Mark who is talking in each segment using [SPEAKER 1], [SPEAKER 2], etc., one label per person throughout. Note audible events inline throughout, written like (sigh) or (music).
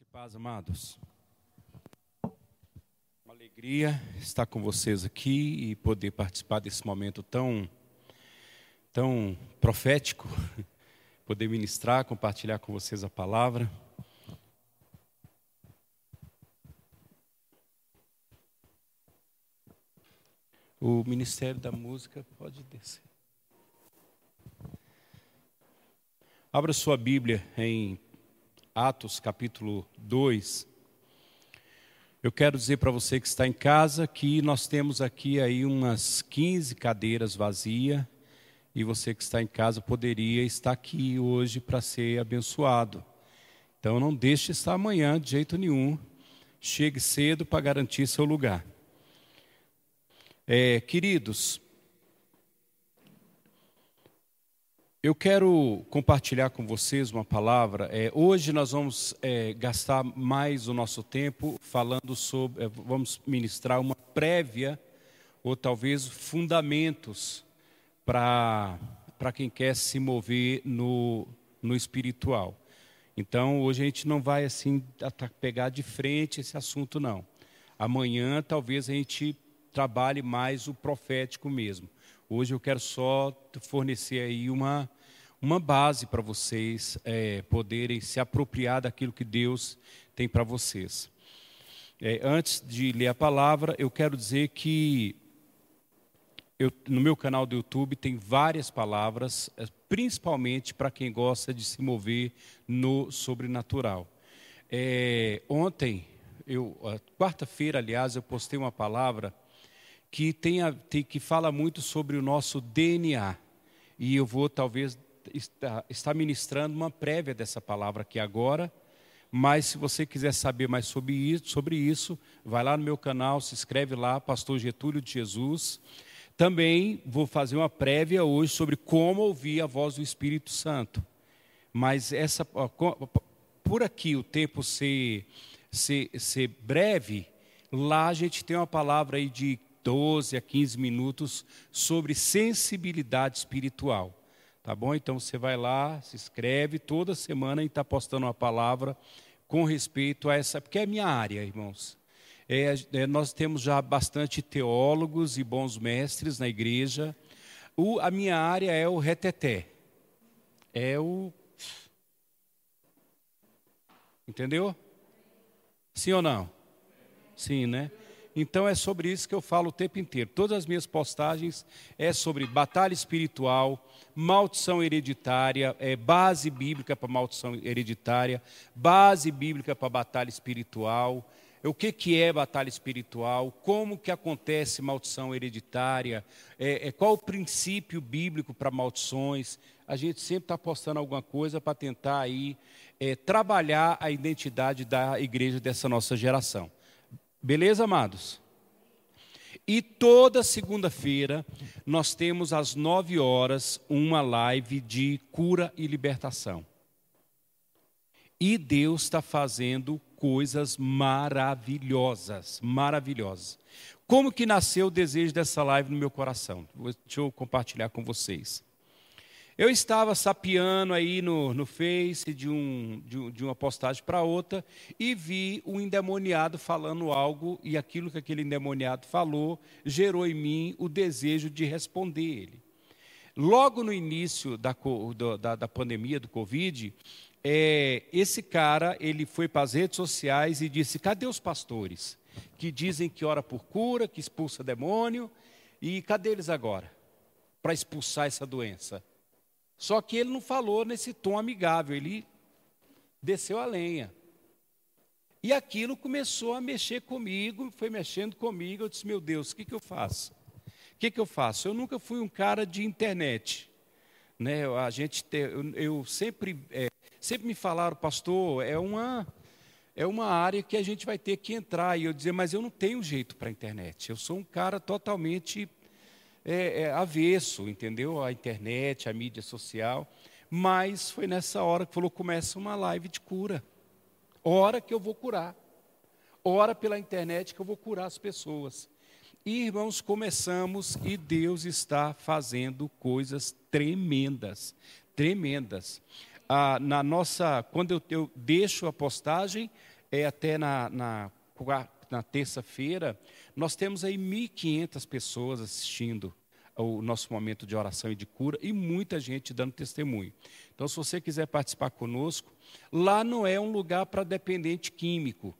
[SPEAKER 1] E paz, amados. Uma alegria estar com vocês aqui e poder participar desse momento tão, tão profético, (laughs) poder ministrar, compartilhar com vocês a palavra. O Ministério da Música pode descer. Abra sua Bíblia em Atos capítulo 2. Eu quero dizer para você que está em casa que nós temos aqui aí umas 15 cadeiras vazias e você que está em casa poderia estar aqui hoje para ser abençoado. Então não deixe estar amanhã de jeito nenhum. Chegue cedo para garantir seu lugar. É, queridos, Eu quero compartilhar com vocês uma palavra. É, hoje nós vamos é, gastar mais o nosso tempo falando sobre, é, vamos ministrar uma prévia ou talvez fundamentos para quem quer se mover no, no espiritual. Então hoje a gente não vai assim pegar de frente esse assunto não. Amanhã talvez a gente trabalhe mais o profético mesmo. Hoje eu quero só fornecer aí uma, uma base para vocês é, poderem se apropriar daquilo que Deus tem para vocês. É, antes de ler a palavra, eu quero dizer que eu, no meu canal do YouTube tem várias palavras, é, principalmente para quem gosta de se mover no sobrenatural. É, ontem, quarta-feira, aliás, eu postei uma palavra que, tem a, tem, que fala muito sobre o nosso DNA. E eu vou talvez estar ministrando uma prévia dessa palavra aqui agora. Mas se você quiser saber mais sobre isso, sobre isso, vai lá no meu canal, se inscreve lá, Pastor Getúlio de Jesus. Também vou fazer uma prévia hoje sobre como ouvir a voz do Espírito Santo. Mas essa, por aqui o tempo ser, ser, ser breve, lá a gente tem uma palavra aí de 12 a 15 minutos sobre sensibilidade espiritual. Tá bom? Então você vai lá, se inscreve, toda semana a gente está postando uma palavra com respeito a essa, porque é minha área, irmãos. É, é, nós temos já bastante teólogos e bons mestres na igreja. O, a minha área é o reteté. É o. Entendeu? Sim ou não? Sim, né? Então é sobre isso que eu falo o tempo inteiro. Todas as minhas postagens é sobre batalha espiritual, maldição hereditária, é base bíblica para maldição hereditária, base bíblica para batalha espiritual. O que, que é batalha espiritual? Como que acontece maldição hereditária? É, é qual o princípio bíblico para maldições? A gente sempre está postando alguma coisa para tentar aí é, trabalhar a identidade da igreja dessa nossa geração. Beleza, amados? E toda segunda-feira nós temos às nove horas uma live de cura e libertação. E Deus está fazendo coisas maravilhosas, maravilhosas. Como que nasceu o desejo dessa live no meu coração? Deixa eu compartilhar com vocês. Eu estava sapeando aí no, no Face de, um, de, de uma postagem para outra e vi um endemoniado falando algo e aquilo que aquele endemoniado falou gerou em mim o desejo de responder ele. Logo no início da, da, da pandemia do Covid, é, esse cara ele foi para as redes sociais e disse: cadê os pastores que dizem que ora por cura, que expulsa demônio e cadê eles agora para expulsar essa doença? Só que ele não falou nesse tom amigável, ele desceu a lenha. E aquilo começou a mexer comigo, foi mexendo comigo. Eu disse: Meu Deus, o que, que eu faço? O que, que eu faço? Eu nunca fui um cara de internet. Né? A gente, eu, eu sempre, é, sempre me falaram, pastor, é uma, é uma área que a gente vai ter que entrar. E eu dizer, mas eu não tenho jeito para a internet. Eu sou um cara totalmente é, é, avesso, entendeu? A internet, a mídia social. Mas foi nessa hora que falou: começa uma live de cura. Hora que eu vou curar. Hora pela internet que eu vou curar as pessoas. E, irmãos, começamos e Deus está fazendo coisas tremendas, tremendas. a, na nossa, quando eu, eu, deixo a postagem, é até na, na, na terça-feira, nós temos aí 1.500 pessoas assistindo o nosso momento de oração e de cura e muita gente dando testemunho. Então, se você quiser participar conosco, lá não é um lugar para dependente químico.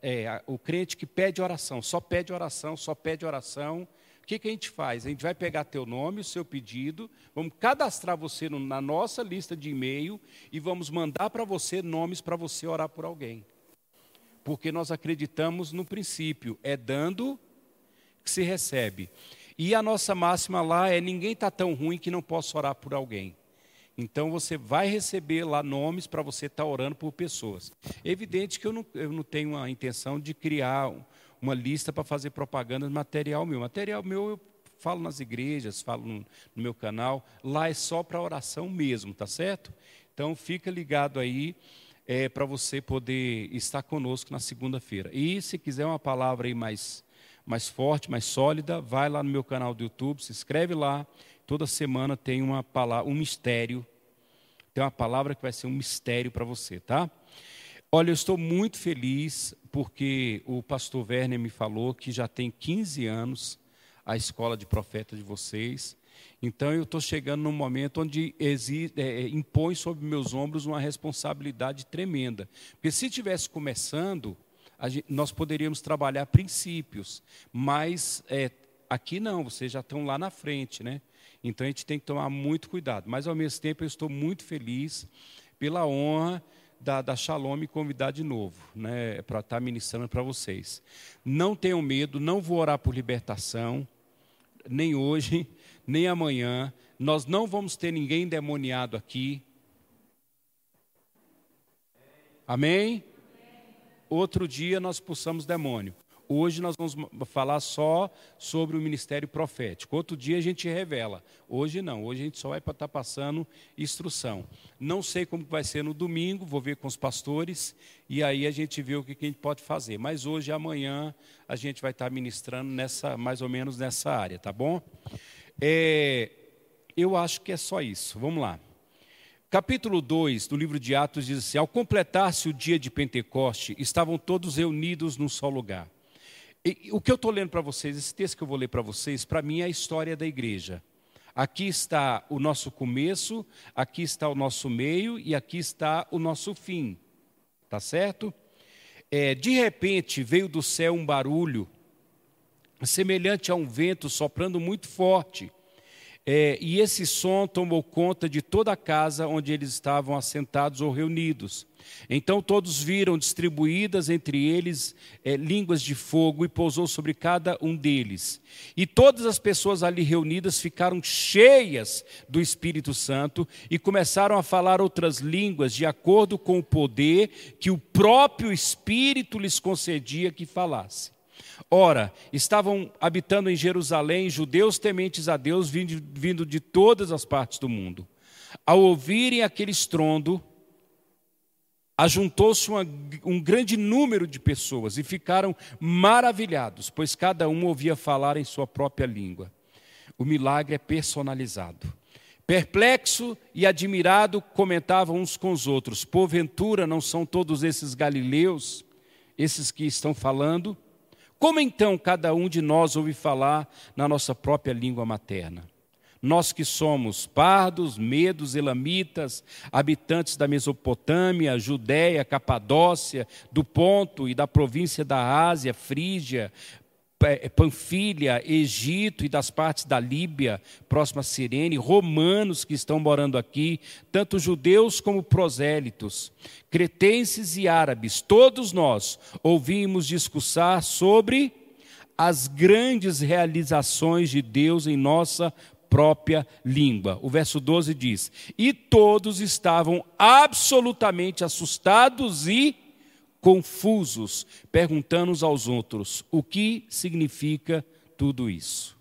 [SPEAKER 1] É, o crente que pede oração, só pede oração, só pede oração. O que, que a gente faz? A gente vai pegar teu nome, o seu pedido, vamos cadastrar você no, na nossa lista de e-mail e vamos mandar para você nomes para você orar por alguém. Porque nós acreditamos no princípio, é dando que se recebe. E a nossa máxima lá é: ninguém está tão ruim que não possa orar por alguém. Então você vai receber lá nomes para você estar tá orando por pessoas. É evidente que eu não, eu não tenho a intenção de criar uma lista para fazer propaganda de material meu. Material meu eu falo nas igrejas, falo no, no meu canal. Lá é só para oração mesmo, tá certo? Então fica ligado aí é, para você poder estar conosco na segunda-feira. E se quiser uma palavra aí mais mais forte, mais sólida, vai lá no meu canal do YouTube, se inscreve lá. Toda semana tem uma palavra, um mistério. Tem uma palavra que vai ser um mistério para você, tá? Olha, eu estou muito feliz porque o pastor Werner me falou que já tem 15 anos a escola de profeta de vocês. Então eu estou chegando num momento onde é, é, impõe sobre meus ombros uma responsabilidade tremenda. Porque se tivesse começando, nós poderíamos trabalhar princípios, mas é, aqui não, vocês já estão lá na frente, né? Então a gente tem que tomar muito cuidado. Mas ao mesmo tempo eu estou muito feliz pela honra da, da Shalom me convidar de novo, né, para estar ministrando para vocês. Não tenham medo, não vou orar por libertação, nem hoje, (laughs) nem amanhã. Nós não vamos ter ninguém demoniado aqui. Amém? Outro dia nós expulsamos demônio. Hoje nós vamos falar só sobre o ministério profético. Outro dia a gente revela. Hoje não. Hoje a gente só vai estar tá passando instrução. Não sei como vai ser no domingo, vou ver com os pastores e aí a gente vê o que a gente pode fazer. Mas hoje e amanhã a gente vai estar tá ministrando nessa, mais ou menos nessa área, tá bom? É, eu acho que é só isso. Vamos lá. Capítulo 2 do livro de Atos diz assim: Ao completar-se o dia de Pentecoste, estavam todos reunidos num só lugar. E, o que eu estou lendo para vocês, esse texto que eu vou ler para vocês, para mim é a história da igreja. Aqui está o nosso começo, aqui está o nosso meio e aqui está o nosso fim. Tá certo? É, de repente veio do céu um barulho, semelhante a um vento soprando muito forte é, e esse som tomou conta de toda a casa onde eles estavam assentados ou reunidos. Então todos viram distribuídas entre eles é, línguas de fogo e pousou sobre cada um deles. E todas as pessoas ali reunidas ficaram cheias do Espírito Santo e começaram a falar outras línguas de acordo com o poder que o próprio Espírito lhes concedia que falasse. Ora, estavam habitando em Jerusalém judeus tementes a Deus, vindo, de todas as partes do mundo. Ao ouvirem aquele estrondo, ajuntou-se um grande número de pessoas e ficaram maravilhados, pois cada um ouvia falar em sua própria língua. O milagre é personalizado. Perplexo e admirado, comentavam uns com os outros: Porventura não são todos esses galileus, esses que estão falando? Como então cada um de nós ouve falar na nossa própria língua materna? Nós que somos pardos, medos, elamitas, habitantes da Mesopotâmia, Judéia, Capadócia, do Ponto e da província da Ásia, Frígia, Panfilha, Egito e das partes da Líbia, próxima a Sirene, romanos que estão morando aqui, tanto judeus como prosélitos, cretenses e árabes, todos nós ouvimos discursar sobre as grandes realizações de Deus em nossa própria língua. O verso 12 diz: E todos estavam absolutamente assustados e confusos, perguntando uns aos outros: o que significa tudo isso?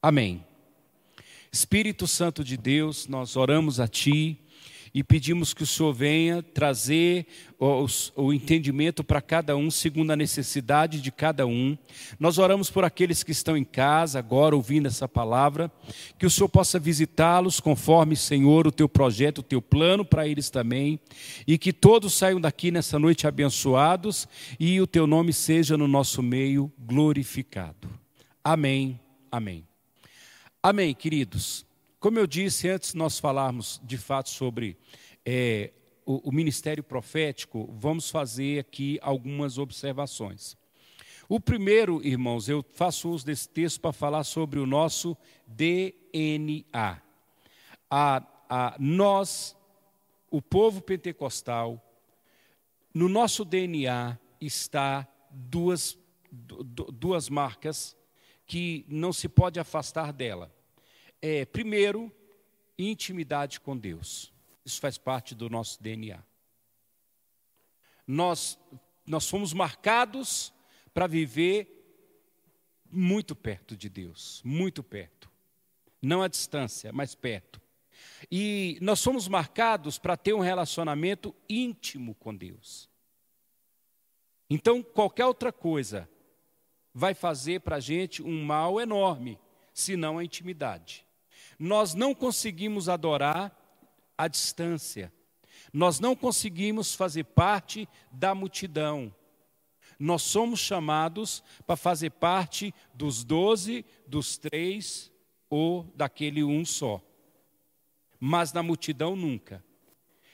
[SPEAKER 1] Amém. Espírito Santo de Deus, nós oramos a Ti e pedimos que o Senhor venha trazer o, entendimento para cada um, segundo a necessidade de cada um. Nós oramos por aqueles que estão em casa agora ouvindo essa palavra, que o Senhor possa visitá-los conforme, Senhor, o teu projeto, o teu plano para eles também, e que todos saiam daqui nessa noite abençoados e o teu nome seja no nosso meio glorificado. Amém. Amém. Amém, queridos. Como eu disse antes, nós falarmos de fato sobre é, o, o ministério profético, vamos fazer aqui algumas observações. O primeiro, irmãos, eu faço uso desse texto para falar sobre o nosso DNA. A, a, nós, o povo pentecostal, no nosso DNA está duas, duas marcas que não se pode afastar dela é, primeiro, intimidade com Deus. Isso faz parte do nosso DNA. Nós, nós fomos marcados para viver muito perto de Deus, muito perto. Não à distância, mas perto. E nós somos marcados para ter um relacionamento íntimo com Deus. Então, qualquer outra coisa vai fazer para a gente um mal enorme, se não a intimidade. Nós não conseguimos adorar à distância. Nós não conseguimos fazer parte da multidão. Nós somos chamados para fazer parte dos doze, dos três ou daquele um só. Mas na multidão nunca.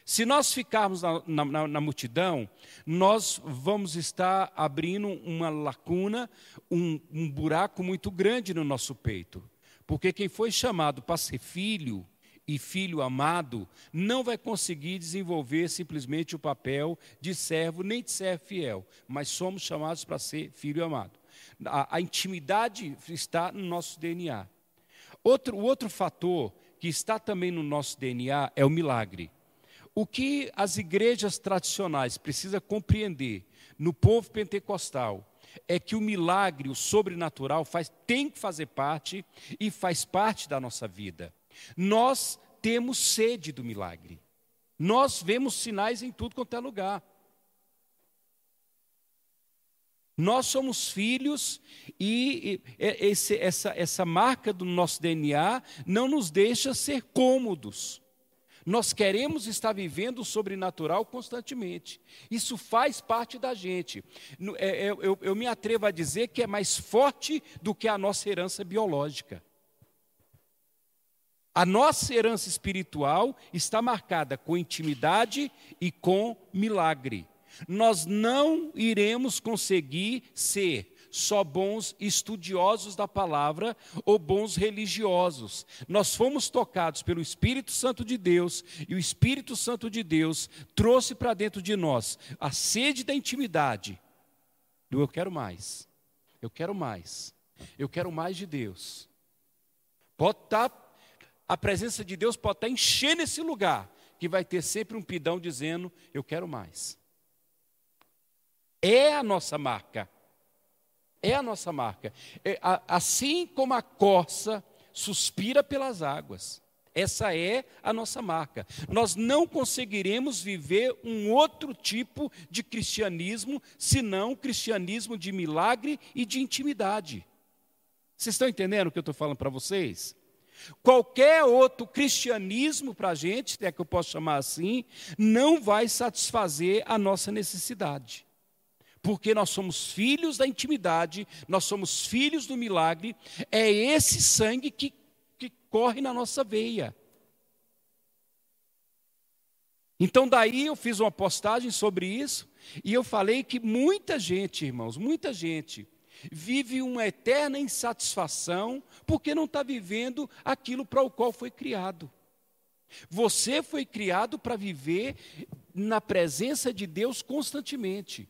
[SPEAKER 1] Se nós ficarmos na, na, na, multidão, nós vamos estar abrindo uma lacuna, um, um buraco muito grande no nosso peito. Porque quem foi chamado para ser filho e filho amado não vai conseguir desenvolver simplesmente o papel de servo nem de servo fiel, mas somos chamados para ser filho amado. A, a intimidade está no nosso DNA. Outro, o outro fator que está também no nosso DNA é o milagre. O que as igrejas tradicionais precisam compreender no povo pentecostal é que o milagre, o sobrenatural, faz, tem que fazer parte e faz parte da nossa vida. Nós temos sede do milagre. Nós vemos sinais em tudo quanto é lugar. Nós somos filhos e esse, essa, essa marca do nosso DNA não nos deixa ser cômodos. Nós queremos estar vivendo o sobrenatural constantemente. Isso faz parte da gente. É, é, eu, eu me atrevo a dizer que é mais forte do que a nossa herança biológica. A nossa herança espiritual está marcada com intimidade e com milagre. Nós não iremos conseguir ser só bons estudiosos da palavra ou bons religiosos. Nós fomos tocados pelo Espírito Santo de Deus e o Espírito Santo de Deus trouxe para dentro de nós a sede da intimidade. Do eu quero mais. Eu quero mais. Eu quero mais de Deus. Pode estar tá, a presença de Deus pode estar tá enchendo esse lugar, que vai ter sempre um pidão dizendo: Eu quero mais. É a nossa marca. É a nossa marca. É, a, assim como a corça suspira pelas águas. Essa é a nossa marca. Nós não conseguiremos viver um outro tipo de cristianismo senão cristianismo de milagre e de intimidade. Vocês estão entendendo o que eu estou falando para vocês? Qualquer outro cristianismo para a gente, se é que eu posso chamar assim, não vai satisfazer a nossa necessidade porque nós somos filhos da intimidade, nós somos filhos do milagre, é esse sangue que, que corre na nossa veia. Então, daí eu fiz uma postagem sobre isso, e eu falei que muita gente, irmãos, muita gente, vive uma eterna insatisfação porque não está vivendo aquilo para o qual foi criado. Você foi criado para viver na presença de Deus constantemente.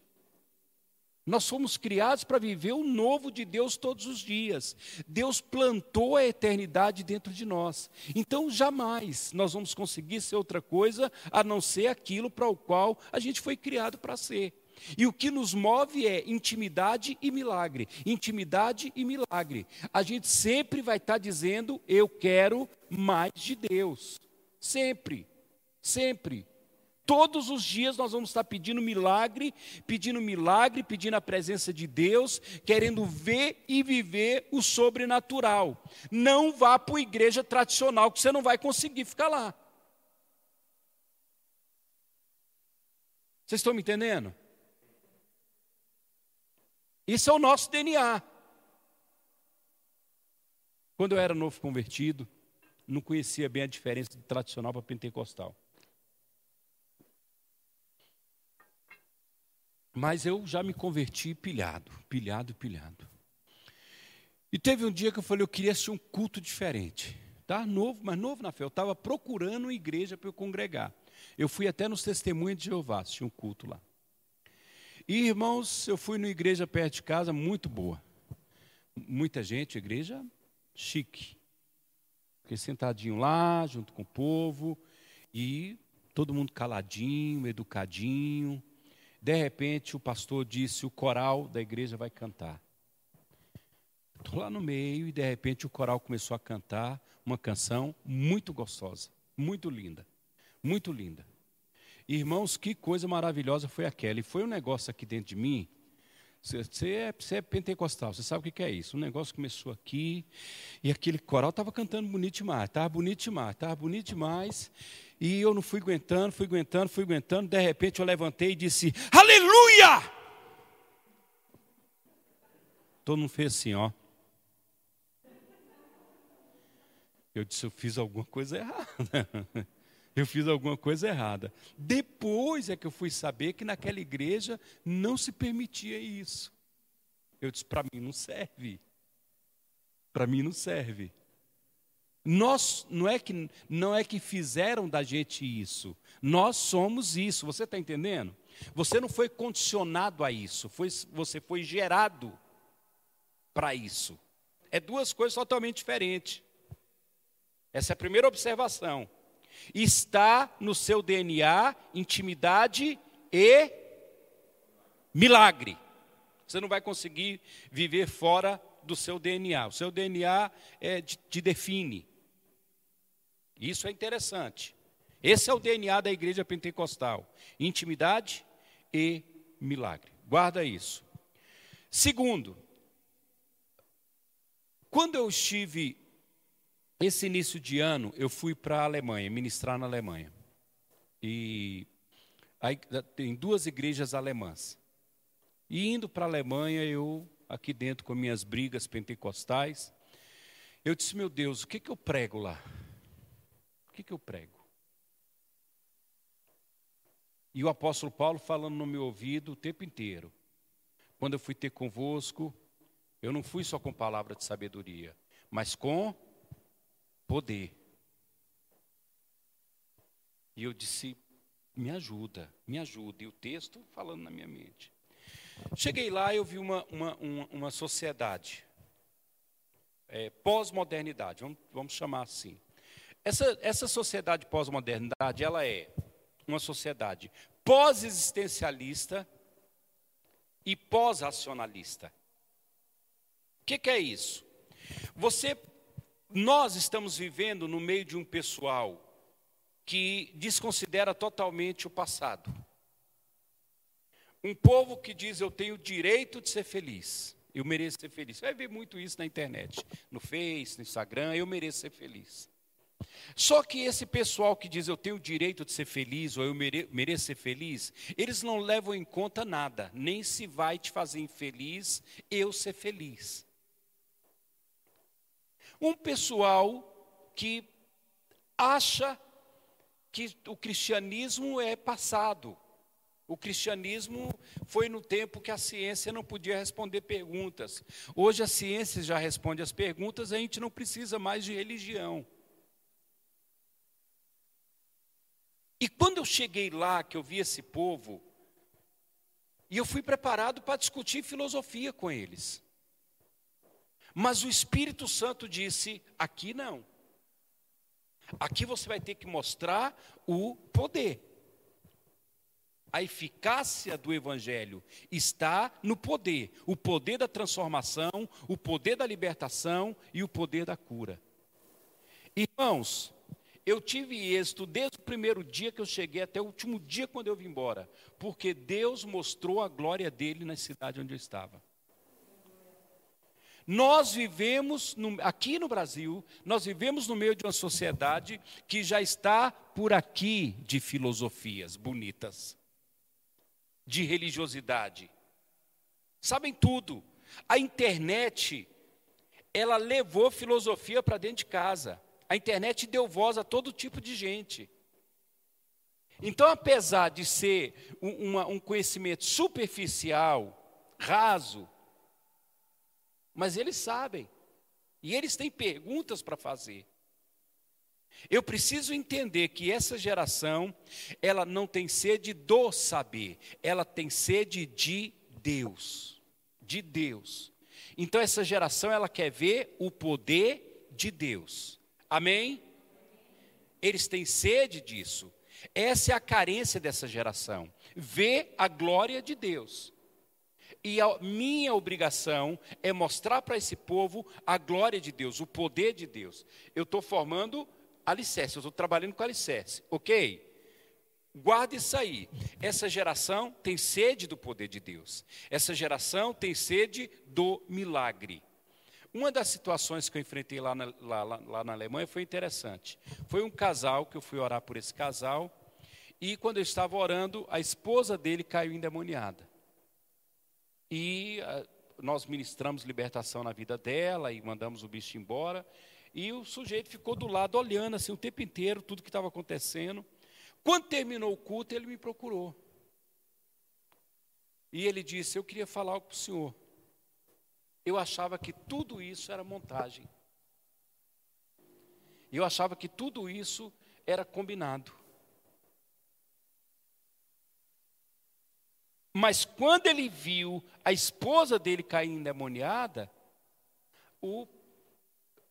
[SPEAKER 1] Nós fomos criados para viver o novo de Deus todos os dias. Deus plantou a eternidade dentro de nós. Então, jamais nós vamos conseguir ser outra coisa a não ser aquilo para o qual a gente foi criado para ser. E o que nos move é intimidade e milagre. Intimidade e milagre. A gente sempre vai estar dizendo: Eu quero mais de Deus. Sempre. Sempre. Todos os dias nós vamos estar pedindo milagre, pedindo milagre, pedindo a presença de Deus, querendo ver e viver o sobrenatural. Não vá para a igreja tradicional, que você não vai conseguir ficar lá. Vocês estão me entendendo? Isso é o nosso DNA. Quando eu era novo convertido, não conhecia bem a diferença de tradicional para pentecostal. Mas eu já me converti pilhado, pilhado, pilhado. E teve um dia que eu falei, eu queria assistir um culto diferente. Tá novo, mas novo na fé. Eu estava procurando uma igreja para eu congregar. Eu fui até nos testemunhos de Jeová, assisti um culto lá. E, irmãos, eu fui numa igreja perto de casa, muito boa. Muita gente, igreja chique. Fiquei sentadinho lá, junto com o povo, e todo mundo caladinho, educadinho. De repente, o pastor disse: o coral da igreja vai cantar. Estou lá no meio e, de repente, o coral começou a cantar uma canção muito gostosa, muito linda, muito linda. Irmãos, que coisa maravilhosa foi aquela. E foi um negócio aqui dentro de mim. Você é, você é pentecostal, você sabe o que é isso. O negócio começou aqui, e aquele coral estava cantando bonito demais, estava bonito demais, estava bonito demais. E eu não fui aguentando, fui aguentando, fui aguentando. De repente eu levantei e disse: Aleluia! Todo mundo fez assim, ó. Eu disse: Eu fiz alguma coisa errada. (laughs) eu fiz alguma coisa errada. Depois é que eu fui saber que naquela igreja não se permitia isso. Eu disse: para mim não serve. Para mim não serve. Nós não é que não é que fizeram da gente isso. Nós somos isso. Você está entendendo? Você não foi condicionado a isso. Foi, você foi gerado para isso. É duas coisas totalmente diferentes. Essa é a primeira observação. Está no seu DNA intimidade e milagre. Você não vai conseguir viver fora do seu DNA. O seu DNA é, te define. Isso é interessante. Esse é o DNA da igreja pentecostal: intimidade e milagre. Guarda isso. Segundo, quando eu estive esse início de ano, eu fui para a Alemanha, ministrar na Alemanha. E aí, tem duas igrejas alemãs. E indo para a Alemanha, eu, aqui dentro com minhas brigas pentecostais, eu disse: Meu Deus, o que, que eu prego lá? O que, que eu prego? E o apóstolo Paulo falando no meu ouvido o tempo inteiro. Quando eu fui ter convosco, eu não fui só com palavra de sabedoria, mas com poder. E eu disse: me ajuda, me ajuda. E o texto falando na minha mente. Cheguei lá e eu vi uma, uma, uma, uma sociedade, é, pós-modernidade, vamos, vamos chamar assim. Essa, essa sociedade pós-modernidade, ela é uma sociedade pós-existencialista e pós-racionalista. O que, que é isso? Você nós estamos vivendo no meio de um pessoal que desconsidera totalmente o passado. Um povo que diz eu tenho o direito de ser feliz, eu mereço ser feliz. Você vai ver muito isso na internet, no Face, no Instagram, eu mereço ser feliz. Só que esse pessoal que diz eu tenho o direito de ser feliz ou eu mereço ser feliz, eles não levam em conta nada, nem se vai te fazer infeliz eu ser feliz. Um pessoal que acha que o cristianismo é passado. O cristianismo foi no tempo que a ciência não podia responder perguntas. Hoje a ciência já responde as perguntas, a gente não precisa mais de religião. E quando eu cheguei lá, que eu vi esse povo, e eu fui preparado para discutir filosofia com eles. Mas o Espírito Santo disse: aqui não. Aqui você vai ter que mostrar o poder. A eficácia do Evangelho está no poder o poder da transformação, o poder da libertação e o poder da cura. Irmãos, eu tive êxito desde o primeiro dia que eu cheguei até o último dia quando eu vim embora, porque Deus mostrou a glória dele na cidade onde eu estava. Nós vivemos no, aqui no Brasil, nós vivemos no meio de uma sociedade que já está por aqui de filosofias bonitas, de religiosidade. Sabem tudo. A internet, ela levou filosofia para dentro de casa. A internet deu voz a todo tipo de gente. Então, apesar de ser um, uma, um conhecimento superficial, raso, mas eles sabem. E eles têm perguntas para fazer. Eu preciso entender que essa geração, ela não tem sede do saber, ela tem sede de Deus. De Deus. Então essa geração, ela quer ver o poder de Deus. Amém? Eles têm sede disso. Essa é a carência dessa geração. Ver a glória de Deus. E a minha obrigação é mostrar para esse povo a glória de Deus, o poder de Deus. Eu estou formando alicerce, eu estou trabalhando com alicerce, ok? Guarde isso aí. Essa geração tem sede do poder de Deus. Essa geração tem sede do milagre. Uma das situações que eu enfrentei lá na, lá, lá na Alemanha foi interessante. Foi um casal que eu fui orar por esse casal. E quando eu estava orando, a esposa dele caiu endemoniada. E uh, nós ministramos libertação na vida dela e mandamos o bicho embora. E o sujeito ficou do lado olhando assim o tempo inteiro tudo que estava acontecendo. Quando terminou o culto, ele me procurou. E ele disse: Eu queria falar algo para o senhor. Eu achava que tudo isso era montagem. Eu achava que tudo isso era combinado. Mas quando ele viu a esposa dele cair endemoniada, o,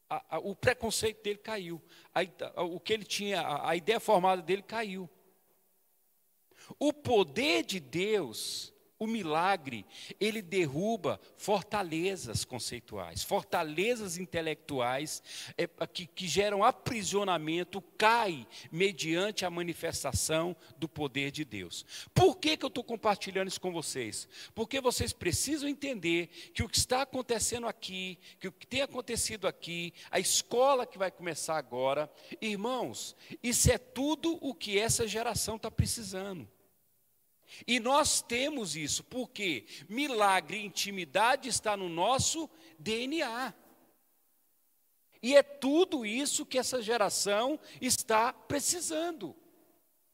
[SPEAKER 1] a, a, o preconceito dele caiu. A, o que ele tinha, a ideia formada dele caiu. O poder de Deus o milagre, ele derruba fortalezas conceituais, fortalezas intelectuais é, que, que geram aprisionamento, cai mediante a manifestação do poder de Deus. Por que, que eu estou compartilhando isso com vocês? Porque vocês precisam entender que o que está acontecendo aqui, que o que tem acontecido aqui, a escola que vai começar agora, irmãos, isso é tudo o que essa geração está precisando. E nós temos isso, porque milagre e intimidade está no nosso DNA. E é tudo isso que essa geração está precisando.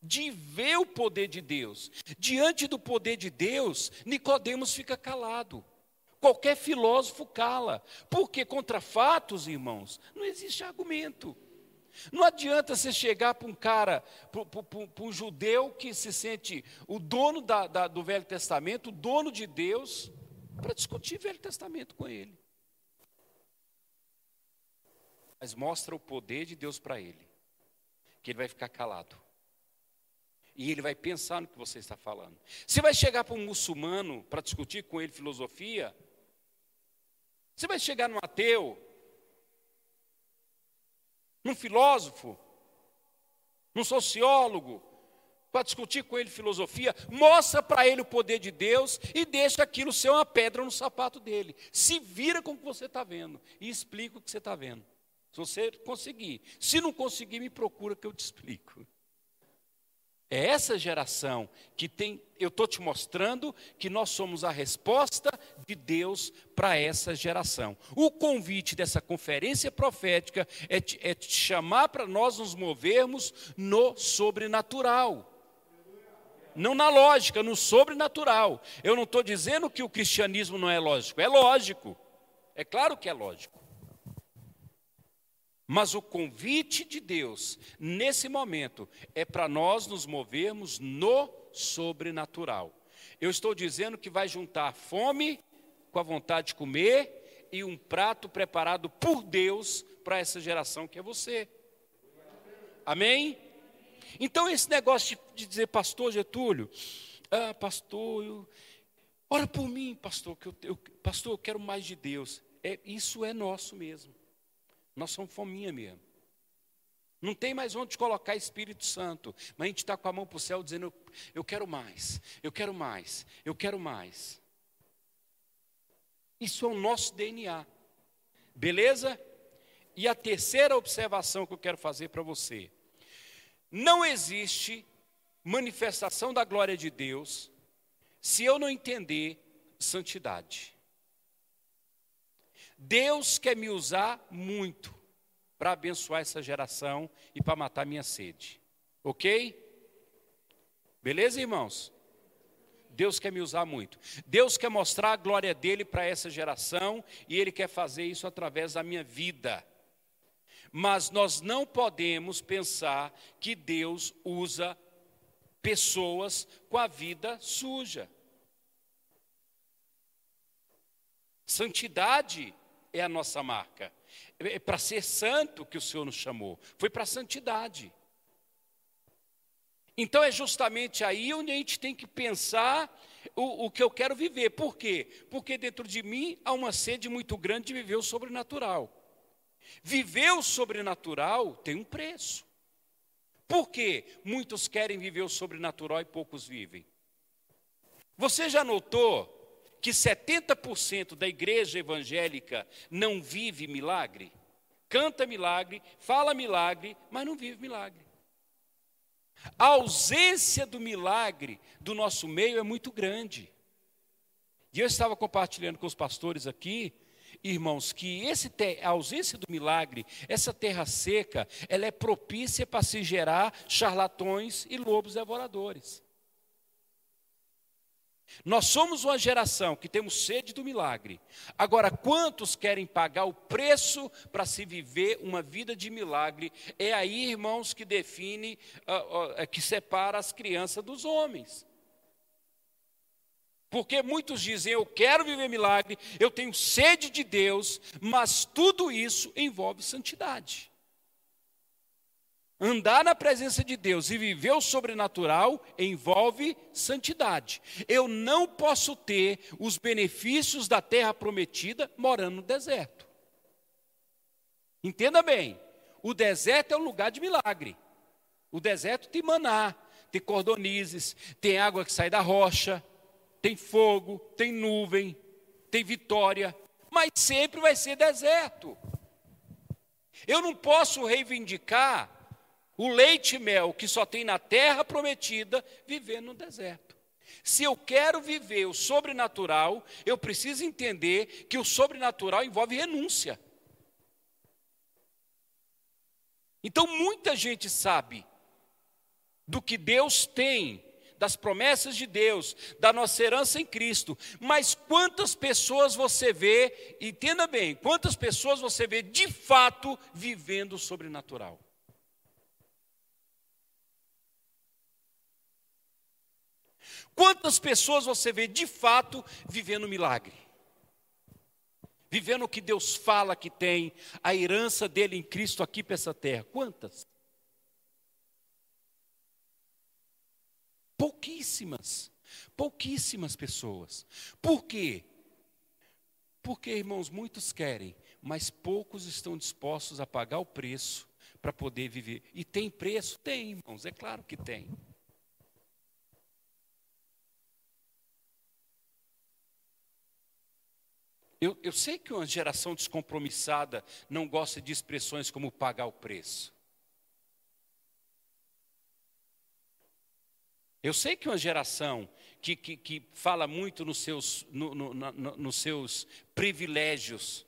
[SPEAKER 1] De ver o poder de Deus. Diante do poder de Deus, Nicodemos fica calado. Qualquer filósofo cala. Porque contra fatos, irmãos, não existe argumento. Não adianta você chegar para um cara, para um judeu que se sente o dono da, da, do Velho Testamento, o dono de Deus, para discutir Velho Testamento com ele. Mas mostra o poder de Deus para ele, que ele vai ficar calado. E ele vai pensar no que você está falando. Você vai chegar para um muçulmano para discutir com ele filosofia? Você vai chegar no ateu num filósofo, num sociólogo, para discutir com ele filosofia, mostra para ele o poder de Deus e deixa aquilo ser uma pedra no sapato dele. Se vira com o que você está vendo e explica o que você está vendo. Se você conseguir. Se não conseguir, me procura que eu te explico. É essa geração que tem, eu estou te mostrando que nós somos a resposta de Deus para essa geração. O convite dessa conferência profética é te, é te chamar para nós nos movermos no sobrenatural. Não na lógica, no sobrenatural. Eu não estou dizendo que o cristianismo não é lógico, é lógico. É claro que é lógico. Mas o convite de Deus, nesse momento, é para nós nos movermos no sobrenatural. Eu estou dizendo que vai juntar fome com a vontade de comer e um prato preparado por Deus para essa geração que é você. Amém? Então, esse negócio de dizer, pastor Getúlio, ah, pastor, eu, ora por mim, pastor, que eu, eu, pastor, eu quero mais de Deus. É, isso é nosso mesmo. Nós somos fominha mesmo. Não tem mais onde colocar Espírito Santo. Mas a gente está com a mão para o céu dizendo: Eu quero mais, eu quero mais, eu quero mais. Isso é o nosso DNA. Beleza? E a terceira observação que eu quero fazer para você: não existe manifestação da glória de Deus se eu não entender santidade. Deus quer me usar muito para abençoar essa geração e para matar minha sede. Ok? Beleza, irmãos? Deus quer me usar muito. Deus quer mostrar a glória dele para essa geração e ele quer fazer isso através da minha vida. Mas nós não podemos pensar que Deus usa pessoas com a vida suja. Santidade é a nossa marca. É para ser santo que o Senhor nos chamou. Foi para a santidade. Então é justamente aí onde a gente tem que pensar o, o, que eu quero viver. Por quê? Porque dentro de mim há uma sede muito grande de viver o sobrenatural. Viver o sobrenatural tem um preço. Por quê? Muitos querem viver o sobrenatural e poucos vivem. Você já notou que 70% da igreja evangélica não vive milagre? Canta milagre, fala milagre, mas não vive milagre. A ausência do milagre do nosso meio é muito grande. E eu estava compartilhando com os pastores aqui, irmãos, que esse a ausência do milagre, essa terra seca, ela é propícia para se gerar charlatões e lobos devoradores. Nós somos uma geração que temos sede do milagre. Agora, quantos querem pagar o preço para se viver uma vida de milagre? É aí, irmãos, que define, uh, uh, que separa as crianças dos homens. Porque muitos dizem, eu quero viver milagre, eu tenho sede de Deus, mas tudo isso envolve santidade. Andar na presença de Deus e viver o sobrenatural envolve santidade. Eu não posso ter os benefícios da terra prometida morando no deserto. Entenda bem, o deserto é um lugar de milagre. O deserto tem maná, tem cordonizes, tem água que sai da rocha, tem fogo, tem nuvem, tem vitória, mas sempre vai ser deserto. Eu não posso reivindicar o leite e mel que só tem na terra prometida, viver no deserto. Se eu quero viver o sobrenatural, eu preciso entender que o sobrenatural envolve renúncia. Então muita gente sabe do que Deus tem, das promessas de Deus, da nossa herança em Cristo, mas quantas pessoas você vê, entenda bem, quantas pessoas você vê de fato vivendo o sobrenatural? Quantas pessoas você vê de fato vivendo milagre? Vivendo o que Deus fala que tem, a herança dele em Cristo aqui para essa terra. Quantas? Pouquíssimas. Pouquíssimas pessoas. Por quê? Porque, irmãos, muitos querem, mas poucos estão dispostos a pagar o preço para poder viver. E tem preço? Tem, irmãos, é claro que tem. Eu, eu sei que uma geração descompromissada não gosta de expressões como pagar o preço. Eu sei que uma geração que, que, que fala muito nos seus, no, no, no, nos seus privilégios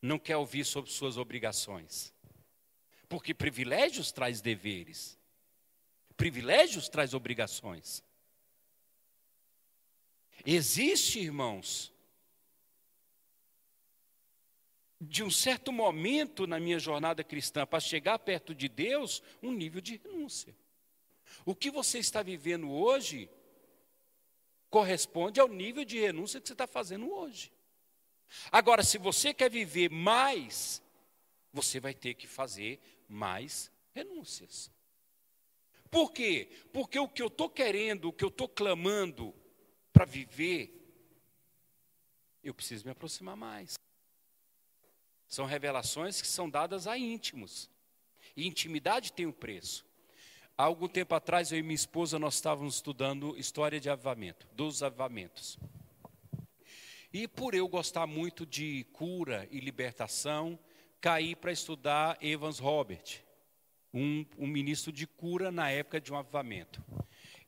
[SPEAKER 1] não quer ouvir sobre suas obrigações. Porque privilégios traz deveres. Privilégios traz obrigações. Existe, irmãos, de um certo momento na minha jornada cristã para chegar perto de Deus, um nível de renúncia. O que você está vivendo hoje corresponde ao nível de renúncia que você está fazendo hoje. Agora, se você quer viver mais, você vai ter que fazer mais renúncias. Por quê? Porque o que eu estou querendo, o que eu estou clamando para viver, eu preciso me aproximar mais. São revelações que são dadas a íntimos. E intimidade tem um preço. Há algum tempo atrás, eu e minha esposa, nós estávamos estudando história de avivamento, dos avivamentos. E por eu gostar muito de cura e libertação, caí para estudar Evans Robert, um, um ministro de cura na época de um avivamento.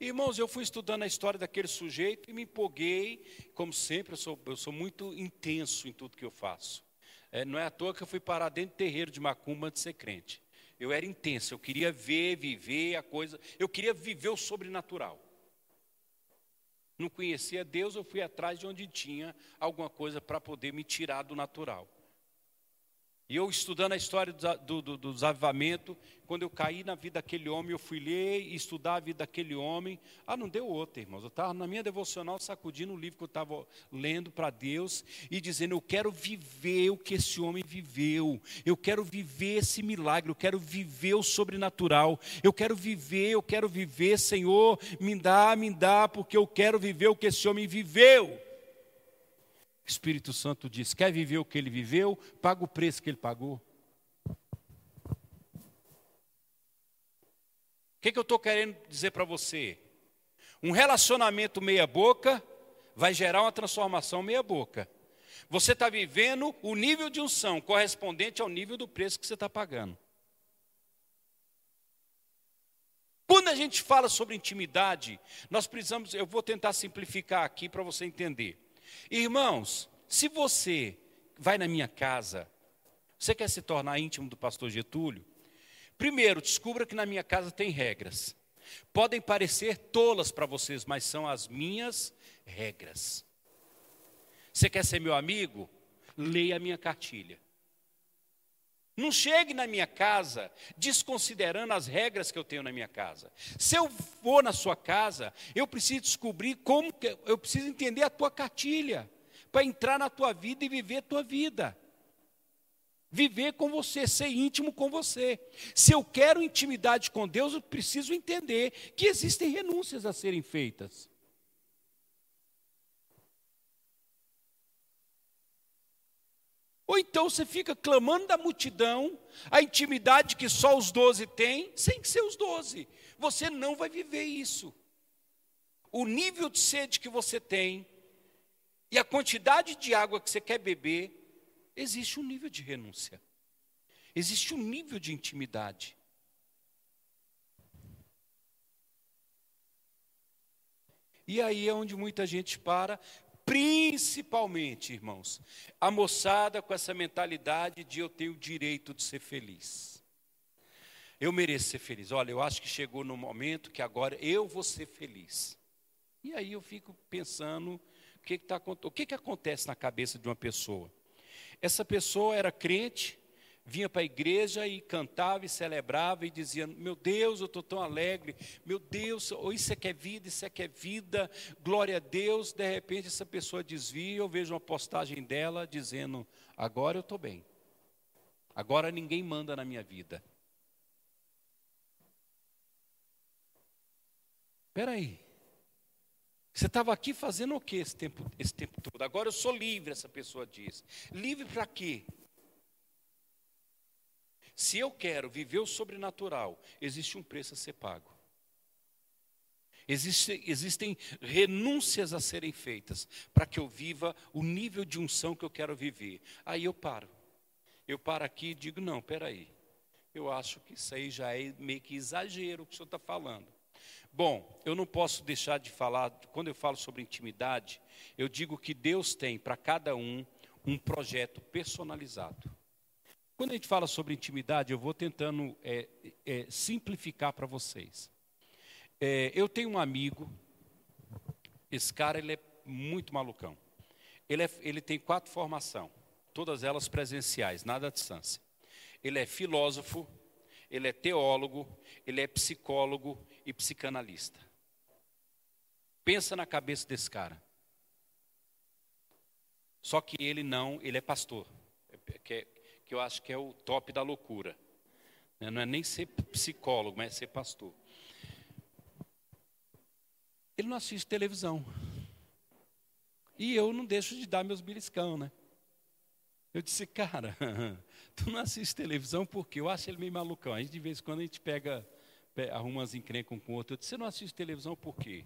[SPEAKER 1] Irmãos, eu fui estudando a história daquele sujeito e me empolguei, como sempre, eu sou, eu sou muito intenso em tudo que eu faço. É, não é à toa que eu fui parar dentro do terreiro de macumba de ser crente. Eu era intenso, eu queria ver, viver a coisa, eu queria viver o sobrenatural. Não conhecia Deus, eu fui atrás de onde tinha alguma coisa para poder me tirar do natural. E eu estudando a história do, do, do desavivamento, quando eu caí na vida daquele homem, eu fui ler e estudar a vida daquele homem. Ah, não deu outra, irmãos. Eu estava na minha devocional sacudindo o livro que eu estava lendo para Deus e dizendo: Eu quero viver o que esse homem viveu. Eu quero viver esse milagre. Eu quero viver o sobrenatural. Eu quero viver, eu quero viver, Senhor, me dá, me dá, porque eu quero viver o que esse homem viveu. Espírito Santo diz: quer viver o que ele viveu, paga o preço que ele pagou. O que, que eu estou querendo dizer para você? Um relacionamento meia-boca vai gerar uma transformação meia-boca. Você está vivendo o nível de unção correspondente ao nível do preço que você está pagando. Quando a gente fala sobre intimidade, nós precisamos, eu vou tentar simplificar aqui para você entender. Irmãos, se você vai na minha casa, você quer se tornar íntimo do pastor Getúlio? Primeiro, descubra que na minha casa tem regras. Podem parecer tolas para vocês, mas são as minhas regras. Você quer ser meu amigo? Leia a minha cartilha. Não chegue na minha casa desconsiderando as regras que eu tenho na minha casa. Se eu for na sua casa, eu preciso descobrir como eu preciso entender a tua cartilha para entrar na tua vida e viver a tua vida. Viver com você, ser íntimo com você. Se eu quero intimidade com Deus, eu preciso entender que existem renúncias a serem feitas. Ou então você fica clamando da multidão, a intimidade que só os doze têm, sem ser os doze. Você não vai viver isso. O nível de sede que você tem e a quantidade de água que você quer beber, existe um nível de renúncia. Existe um nível de intimidade. E aí é onde muita gente para, Principalmente, irmãos, a moçada com essa mentalidade de eu tenho o direito de ser feliz. Eu mereço ser feliz. Olha, eu acho que chegou no momento que agora eu vou ser feliz. E aí eu fico pensando o que, que, tá, o que, que acontece na cabeça de uma pessoa. Essa pessoa era crente, vinha para a igreja e cantava e celebrava e dizia: Meu Deus, eu estou tão alegre, meu Deus, ou isso é que é vida, isso é que é vida, glória a Deus. De repente, essa pessoa desvia, eu vejo uma postagem dela dizendo: Agora eu estou bem, agora ninguém manda na minha vida. Espera aí. Você estava aqui fazendo o que esse tempo, esse tempo todo? Agora eu sou livre, essa pessoa diz. Livre para quê? Se eu quero viver o sobrenatural, existe um preço a ser pago. Existe, existem renúncias a serem feitas para que eu viva o nível de unção que eu quero viver. Aí eu paro. Eu paro aqui e digo: não, peraí. Eu acho que isso aí já é meio que exagero o que o senhor está falando. Bom, eu não posso deixar de falar, quando eu falo sobre intimidade, eu digo que Deus tem para cada um um projeto personalizado. Quando a gente fala sobre intimidade, eu vou tentando é, é, simplificar para vocês. É, eu tenho um amigo, esse cara ele é muito malucão. Ele, é, ele tem quatro formações, todas elas presenciais, nada à distância. Ele é filósofo, ele é teólogo, ele é psicólogo e psicanalista. Pensa na cabeça desse cara. Só que ele não, ele é pastor. É, que eu acho que é o top da loucura. Né? Não é nem ser psicólogo, mas é ser pastor. Ele não assiste televisão. E eu não deixo de dar meus beliscão, né? Eu disse, cara, (laughs) tu não assiste televisão porque eu acho ele meio malucão. A gente, de vez em quando a gente pega, arruma umas encrencas com o outro. Eu disse, você não assiste televisão por quê?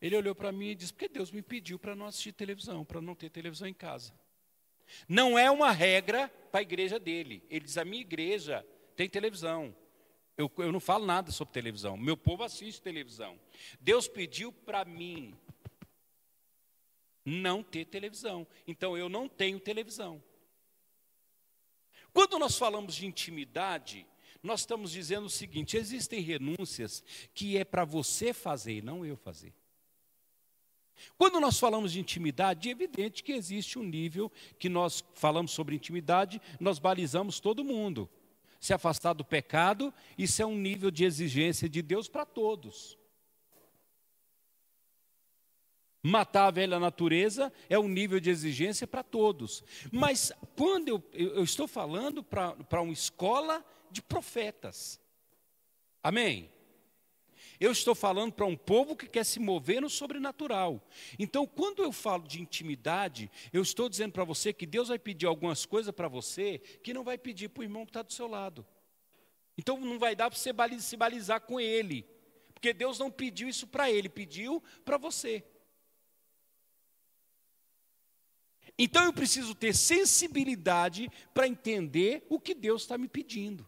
[SPEAKER 1] Ele olhou para mim e disse, porque Deus me pediu para não assistir televisão, para não ter televisão em casa. Não é uma regra para a igreja dele. Ele diz, a minha igreja tem televisão. Eu, eu não falo nada sobre televisão. Meu povo assiste televisão. Deus pediu para mim não ter televisão. Então eu não tenho televisão. Quando nós falamos de intimidade, nós estamos dizendo o seguinte: existem renúncias que é para você fazer e não eu fazer. Quando nós falamos de intimidade, é evidente que existe um nível que nós falamos sobre intimidade, nós balizamos todo mundo. Se afastar do pecado, isso é um nível de exigência de Deus para todos. Matar a velha natureza é um nível de exigência para todos. Mas quando eu, eu estou falando para uma escola de profetas. Amém? Eu estou falando para um povo que quer se mover no sobrenatural. Então, quando eu falo de intimidade, eu estou dizendo para você que Deus vai pedir algumas coisas para você que não vai pedir para o irmão que está do seu lado. Então, não vai dar para você se balizar com ele. Porque Deus não pediu isso para ele, pediu para você. Então eu preciso ter sensibilidade para entender o que Deus está me pedindo.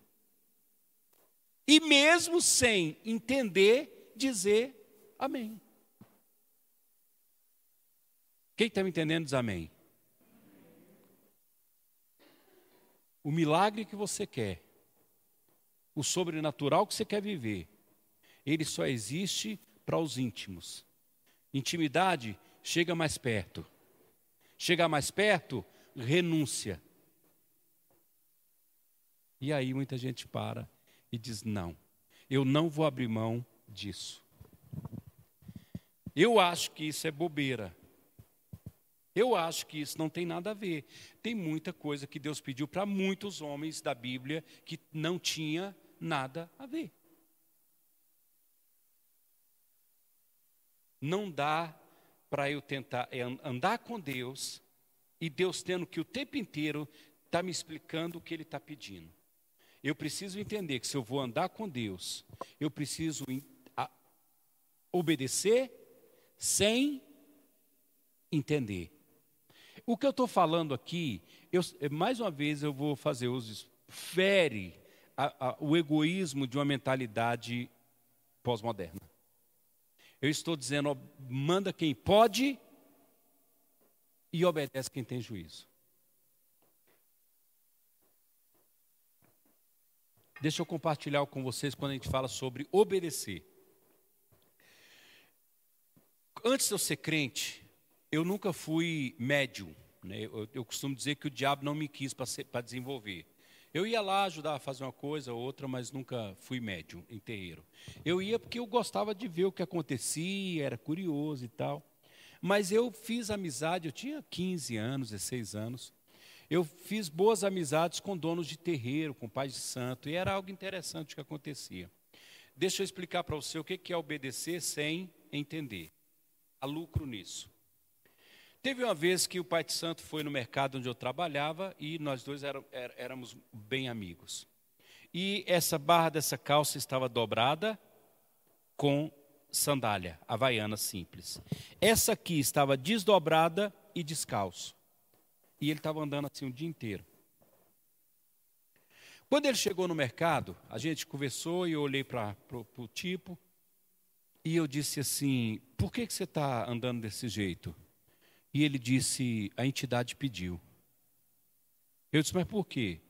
[SPEAKER 1] E mesmo sem entender, dizer amém. Quem está me entendendo diz amém. O milagre que você quer, o sobrenatural que você quer viver, ele só existe para os íntimos. Intimidade chega mais perto. Chegar mais perto, renúncia. E aí muita gente para e diz: não, eu não vou abrir mão disso. Eu acho que isso é bobeira. Eu acho que isso não tem nada a ver. Tem muita coisa que Deus pediu para muitos homens da Bíblia que não tinha nada a ver. Não dá para eu tentar é andar com Deus e Deus tendo que o tempo inteiro está me explicando o que Ele está pedindo. Eu preciso entender que se eu vou andar com Deus, eu preciso obedecer sem entender. O que eu estou falando aqui, eu, mais uma vez eu vou fazer uso, fere a, a, o egoísmo de uma mentalidade pós-moderna. Eu estou dizendo, ó, manda quem pode e obedece quem tem juízo. Deixa eu compartilhar com vocês quando a gente fala sobre obedecer. Antes de eu ser crente, eu nunca fui médium. Né? Eu, eu, costumo dizer que o diabo não me quis para desenvolver. Eu ia lá ajudar a fazer uma coisa ou outra, mas nunca fui médium em terreiro. Eu ia porque eu gostava de ver o que acontecia, era curioso e tal. Mas eu fiz amizade, eu tinha 15 anos, 16 anos. Eu fiz boas amizades com donos de terreiro, com pais de santo, e era algo interessante que acontecia. Deixa eu explicar para você o que é obedecer sem entender. Há lucro nisso. Teve uma vez que o pai de santo foi no mercado onde eu trabalhava e nós dois éramos bem amigos. E essa barra dessa calça estava dobrada com sandália, havaiana simples. Essa aqui estava desdobrada e descalço. E ele estava andando assim o dia inteiro. Quando ele chegou no mercado, a gente conversou e eu olhei para o tipo e eu disse assim: por que, que você está andando desse jeito? E ele disse: a entidade pediu. Eu disse: mas por quê?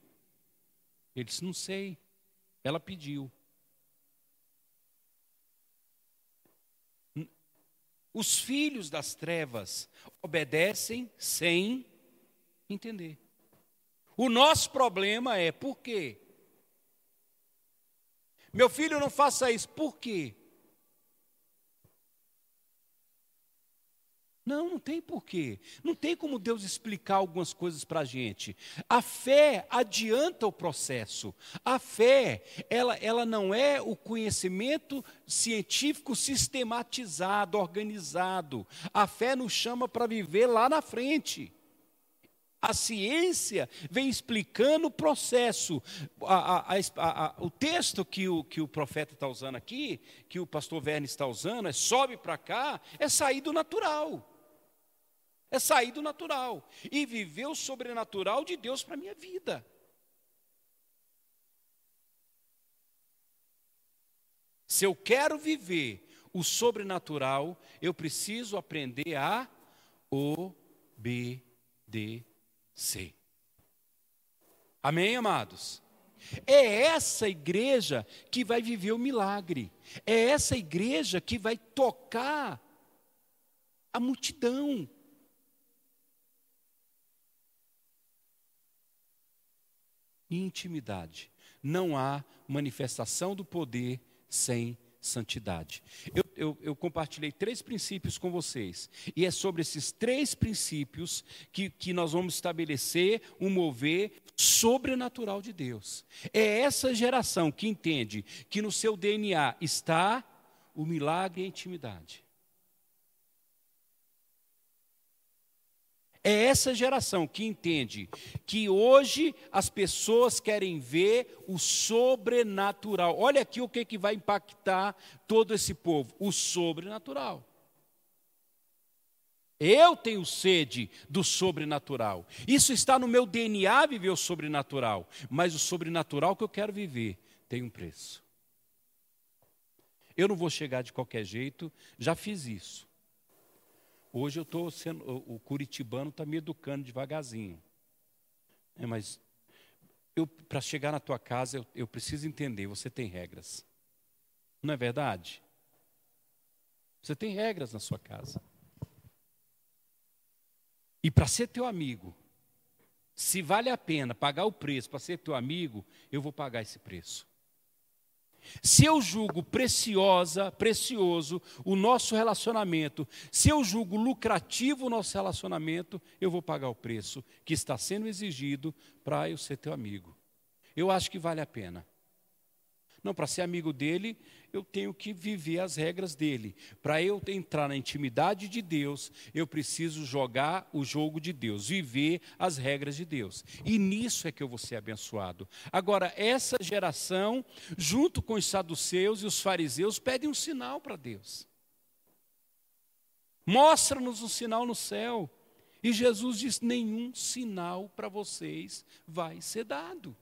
[SPEAKER 1] Ele disse: não sei. Ela pediu. Os filhos das trevas obedecem sem entender. O nosso problema é por quê? Meu filho não faça isso, por quê? Não, não tem porquê. Não tem como Deus explicar algumas coisas para a gente. A fé adianta o processo. A fé, ela, ela não é o conhecimento científico sistematizado, organizado. A fé nos chama para viver lá na frente. A ciência vem explicando o processo. A, a, a, o texto que o, que o profeta está usando aqui, que o pastor Verne está usando, é sobe para cá, é sair do natural. É sair do natural e viver o sobrenatural de Deus para a minha vida. Se eu quero viver o sobrenatural, eu preciso aprender a obedecer. Amém, amados? É essa igreja que vai viver o milagre. É essa igreja que vai tocar a multidão. Intimidade. Não há manifestação do poder sem santidade. Eu, eu, eu, compartilhei três princípios com vocês, e é sobre esses três princípios que, que nós vamos estabelecer um mover sobrenatural de Deus. É essa geração que entende que no seu DNA está o milagre e a intimidade. É essa geração que entende que hoje as pessoas querem ver o sobrenatural. Olha aqui o que, que vai impactar todo esse povo: o sobrenatural. Eu tenho sede do sobrenatural. Isso está no meu DNA viver o sobrenatural. Mas o sobrenatural que eu quero viver tem um preço. Eu não vou chegar de qualquer jeito, já fiz isso. Hoje eu estou sendo, o curitibano está me educando devagarzinho. É, mas para chegar na tua casa, eu, eu preciso entender, você tem regras. Não é verdade? Você tem regras na sua casa. E para ser teu amigo, se vale a pena pagar o preço para ser teu amigo, eu vou pagar esse preço. Se eu julgo preciosa, precioso o nosso relacionamento, se eu julgo lucrativo o nosso relacionamento, eu vou pagar o preço que está sendo exigido para eu ser teu amigo. Eu acho que vale a pena. Não, para ser amigo dele, eu tenho que viver as regras dele. Para eu entrar na intimidade de Deus, eu preciso jogar o jogo de Deus, viver as regras de Deus. E nisso é que eu vou ser abençoado. Agora, essa geração, junto com os saduceus e os fariseus, pedem um sinal para Deus. Mostra-nos um sinal no céu. E Jesus diz: nenhum sinal para vocês vai ser dado.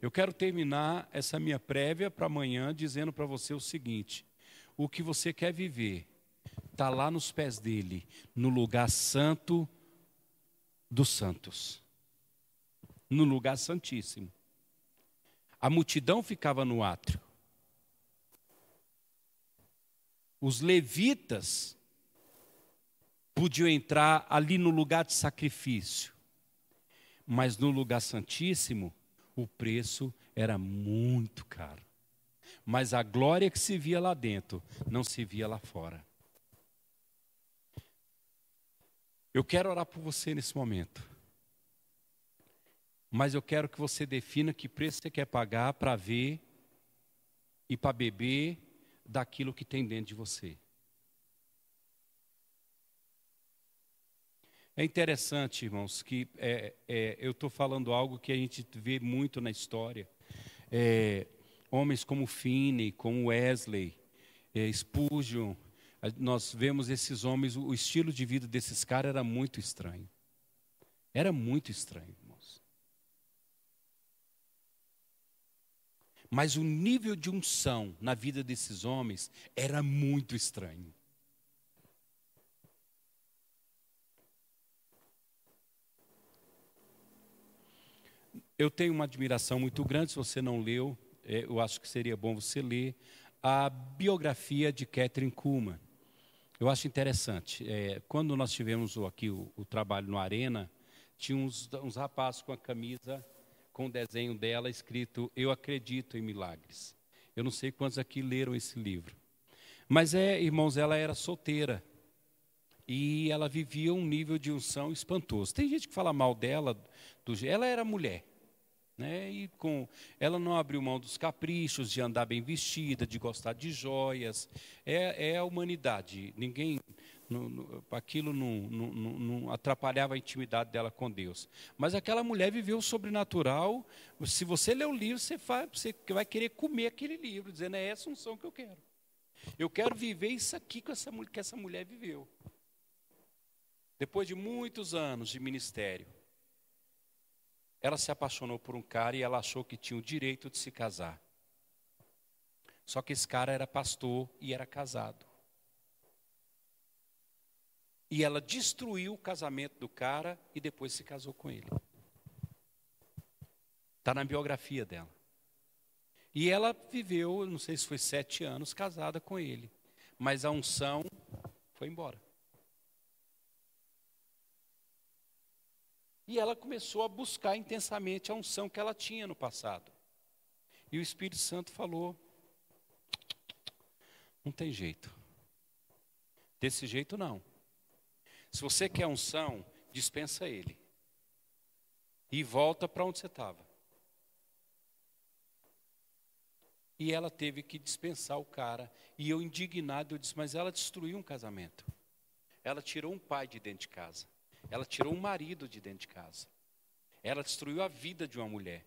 [SPEAKER 1] Eu quero terminar essa minha prévia para amanhã dizendo para você o seguinte: o que você quer viver está lá nos pés dele, no lugar santo dos santos, no lugar santíssimo. A multidão ficava no átrio. Os levitas podiam entrar ali no lugar de sacrifício, mas no lugar santíssimo o preço era muito caro. Mas a glória que se via lá dentro não se via lá fora. Eu quero orar por você nesse momento. Mas eu quero que você defina que preço você quer pagar para ver e para beber daquilo que tem dentro de você. É interessante, irmãos, que é, é, eu estou falando algo que a gente vê muito na história. É, homens como Finney, como Wesley, é, Spurgeon, nós vemos esses homens, o estilo de vida desses caras era muito estranho. Era muito estranho, irmãos. Mas o nível de unção na vida desses homens era muito estranho. Eu tenho uma admiração muito grande, se você não leu, é, eu acho que seria bom você ler a biografia de Catherine Kuhlman. Eu acho interessante. É, quando nós tivemos aqui o, o, trabalho no Arena, tinha uns, uns rapazes com a camisa com o desenho dela escrito Eu acredito em milagres. Eu não sei quantos aqui leram esse livro. Mas é, irmãos, ela era solteira. E ela vivia um nível de unção espantoso. Tem gente que fala mal dela, do, ela era mulher. Né? E com, ela não abriu mão dos caprichos, de andar bem vestida, de gostar de joias. É, é a humanidade. Ninguém aquilo não, não, atrapalhava a intimidade dela com Deus. Mas aquela mulher viveu o sobrenatural. Se você ler o livro, você, faz, você vai querer comer aquele livro, dizendo: é essa unção que eu quero. Eu quero viver isso aqui que essa, que essa mulher viveu. Depois de muitos anos de ministério, ela se apaixonou por um cara e ela achou que tinha o direito de se casar. Só que esse cara era pastor e era casado. E ela destruiu o casamento do cara e depois se casou com ele. Está na biografia dela. E ela viveu, não sei se foi sete anos, casada com ele. Mas a unção foi embora. E ela começou a buscar intensamente a unção que ela tinha no passado. E o Espírito Santo falou: não tem jeito. Desse jeito não. Se você quer unção, dispensa ele. E volta para onde você estava. E ela teve que dispensar o cara. E eu, indignado, eu disse: Mas ela destruiu um casamento. Ela tirou um pai de dentro de casa. Ela tirou um marido de dentro de casa. Ela destruiu a vida de uma mulher.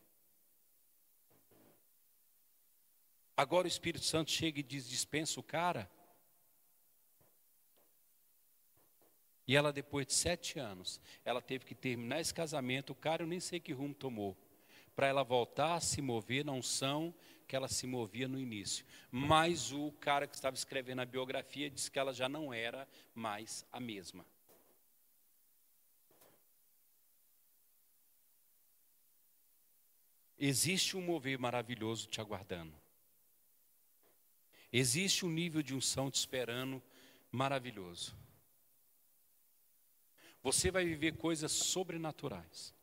[SPEAKER 1] Agora o Espírito Santo chega e diz: dispensa o cara. E ela, depois de sete anos, ela teve que terminar esse casamento. O cara, eu nem sei que rumo tomou. Para ela voltar a se mover na unção que ela se movia no início. Mas o cara que estava escrevendo a biografia disse que ela já não era mais a mesma. Existe um mover maravilhoso te aguardando. Existe um nível de unção te esperando maravilhoso. Você vai viver coisas sobrenaturais.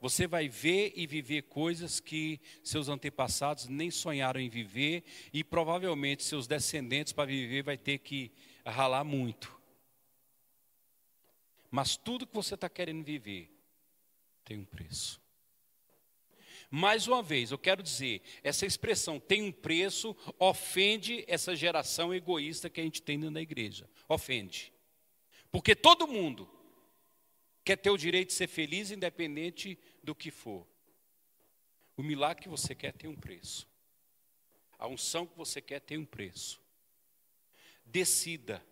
[SPEAKER 1] Você vai ver e viver coisas que seus antepassados nem sonharam em viver e provavelmente seus descendentes para viver vai ter que ralar muito. Mas tudo que você está querendo viver tem um preço. Mais uma vez, eu quero dizer, essa expressão tem um preço, ofende essa geração egoísta que a gente tem da igreja. Ofende. Porque todo mundo quer ter o direito de ser feliz, independente do que for. O milagre que você quer tem um preço. A unção que você quer tem um preço. Decida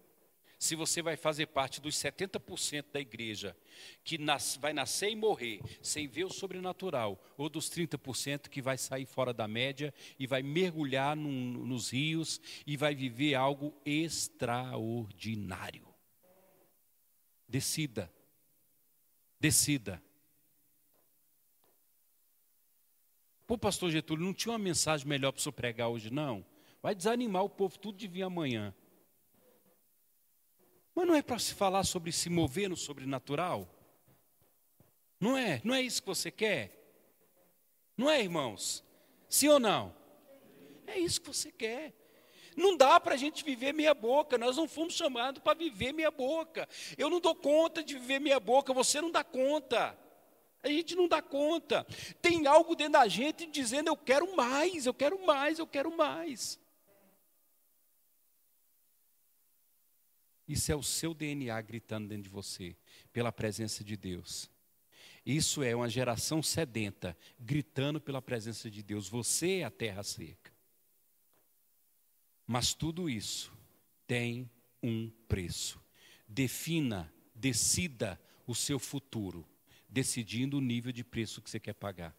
[SPEAKER 1] se você vai fazer parte dos 70% da igreja que nas, vai nascer e morrer sem ver o sobrenatural, ou dos 30% que vai sair fora da média e vai mergulhar num, nos rios e vai viver algo extraordinário. Decida. Decida. Pô, pastor Getúlio, não tinha uma mensagem melhor para o pregar hoje, não? Vai desanimar o povo tudo de vir amanhã. Mas não é para se falar sobre se mover no sobrenatural? Não é? Não é isso que você quer? Não é, irmãos? Sim ou não? É isso que você quer. Não dá para a gente viver meia boca, nós não fomos chamados para viver meia boca. Eu não dou conta de viver meia boca, você não dá conta. A gente não dá conta. Tem algo dentro da gente dizendo: eu quero mais, eu quero mais, eu quero mais. Isso é o seu DNA gritando dentro de você, pela presença de Deus. Isso é uma geração sedenta, gritando pela presença de Deus. Você é a terra seca. Mas tudo isso tem um preço. Defina, decida o seu futuro, decidindo o nível de preço que você quer pagar.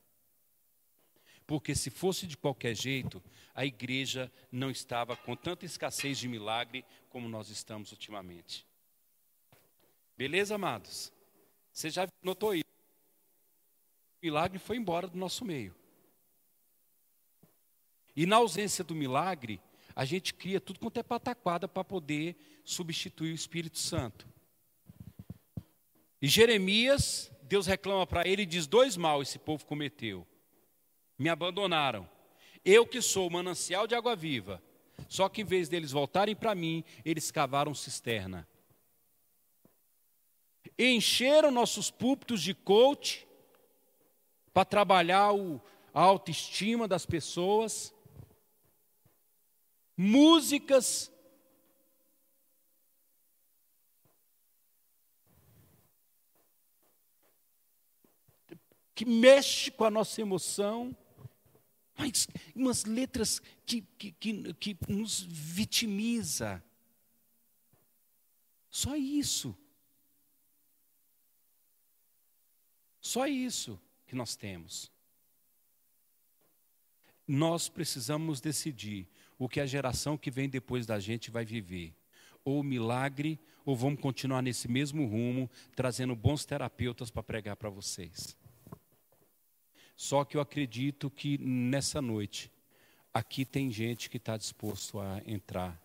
[SPEAKER 1] Porque se fosse de qualquer jeito, a igreja não estava com tanta escassez de milagre como nós estamos ultimamente. Beleza, amados? Você já notou isso? O milagre foi embora do nosso meio. E na ausência do milagre, a gente cria tudo quanto é pataquada para poder substituir o Espírito Santo. E Jeremias, Deus reclama para ele e diz: dois mal esse povo cometeu me abandonaram. Eu que sou o manancial de água viva. Só que em vez deles voltarem para mim, eles cavaram cisterna. Encheram nossos púlpitos de coach para trabalhar o, a autoestima das pessoas. Músicas que mexe com a nossa emoção mas umas letras que, que, que, que nos vitimiza. Só isso. Só isso que nós temos. Nós precisamos decidir o que a geração que vem depois da gente vai viver. Ou milagre, ou vamos continuar nesse mesmo rumo, trazendo bons terapeutas para pregar para vocês. Só que eu acredito que nessa noite, aqui tem gente que está disposto a entrar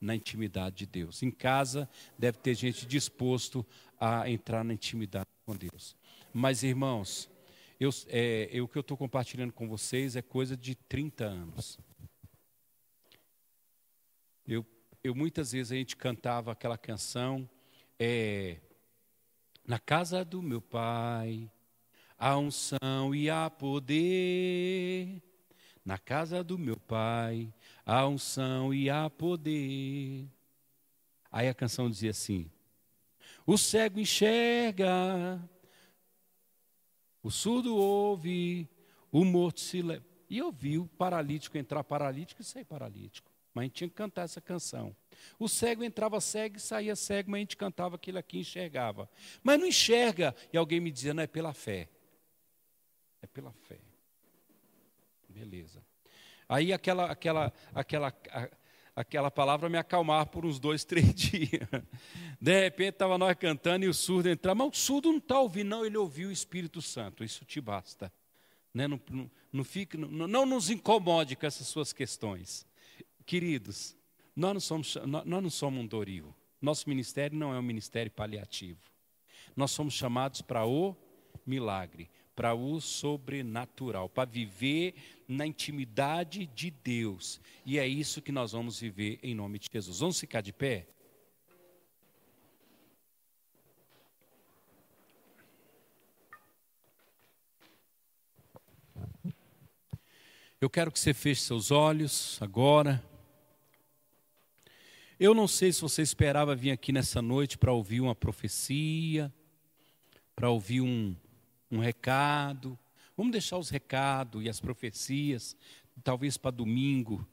[SPEAKER 1] na intimidade de Deus. Em casa, deve ter gente disposto a entrar na intimidade com Deus. Mas, irmãos, eu, é, eu, o que eu estou compartilhando com vocês é coisa de 30 anos. Eu, eu muitas vezes a gente cantava aquela canção, é, na casa do meu pai, há unção e há poder. Na casa do meu pai, há unção e há poder. Aí a canção dizia assim: O cego enxerga, o surdo ouve, o morto se leva. E eu vi o paralítico entrar paralítico e sair paralítico. Mas a gente tinha que cantar essa canção. O cego entrava cego e saía cego, mas a gente cantava aquilo aqui enxergava. Mas não enxerga. E alguém me dizia, não, é pela fé. É pela fé. Beleza. Aí aquela, aquela, aquela, aquela palavra me acalmar por uns dois, (laughs) três dias. De repente estava nós cantando e o surdo entrava, mas o surdo não está ouvindo, não, ele ouviu o Espírito Santo, isso te basta. Né? Não, não, não, fique, não, não nos incomode com essas suas questões. Queridos, nós não somos, nós não somos um Doril. Nosso ministério não é um ministério paliativo. Nós somos chamados para o milagre, para o sobrenatural, para viver na intimidade de Deus. E é isso que nós vamos viver em nome de Jesus. Vamos ficar de pé? Eu quero que você feche seus olhos agora. Eu não sei se você esperava vir aqui nessa noite para ouvir uma profecia, para ouvir um, um recado. Vamos deixar os recados e as profecias, talvez para domingo.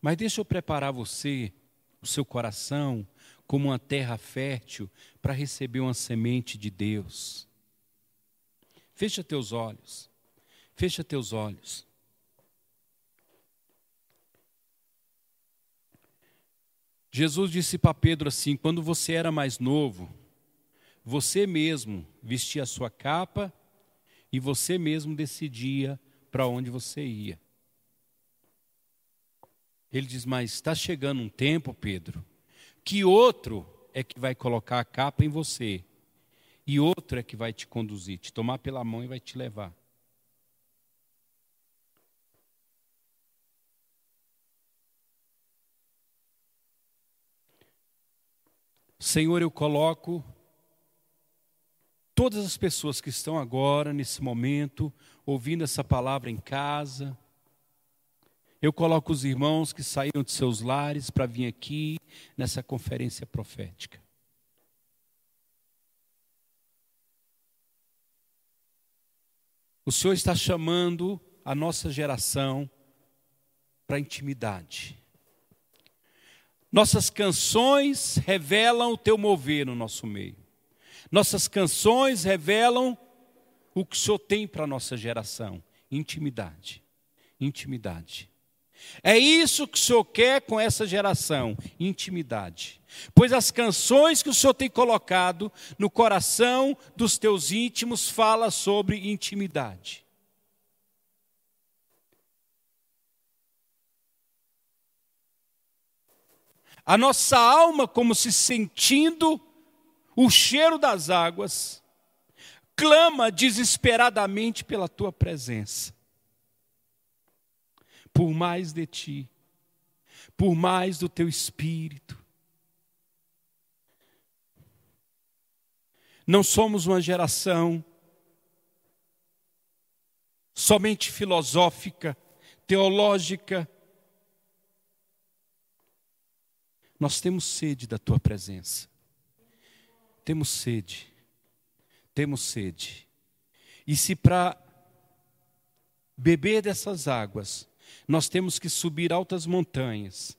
[SPEAKER 1] Mas deixa eu preparar você, o seu coração, como uma terra fértil para receber uma semente de Deus. Fecha teus olhos. Fecha teus olhos. Jesus disse para Pedro assim: quando você era mais novo, você mesmo vestia a sua capa e você mesmo decidia para onde você ia. Ele diz: Mas está chegando um tempo, Pedro, que outro é que vai colocar a capa em você, e outro é que vai te conduzir, te tomar pela mão e vai te levar. Senhor, eu coloco todas as pessoas que estão agora, nesse momento, ouvindo essa palavra em casa. Eu coloco os irmãos que saíram de seus lares para vir aqui nessa conferência profética. O Senhor está chamando a nossa geração para intimidade. Nossas canções revelam o teu mover no nosso meio. Nossas canções revelam o que o Senhor tem para a nossa geração: intimidade. Intimidade. É isso que o Senhor quer com essa geração: intimidade. Pois as canções que o Senhor tem colocado no coração dos teus íntimos fala sobre intimidade. a nossa alma como se sentindo o cheiro das águas, clama desesperadamente pela tua presença. Por mais de ti, por mais do teu espírito. Não somos uma geração somente filosófica, teológica, Nós temos sede da tua presença. Temos sede. Temos sede. E se para beber dessas águas, nós temos que subir altas montanhas,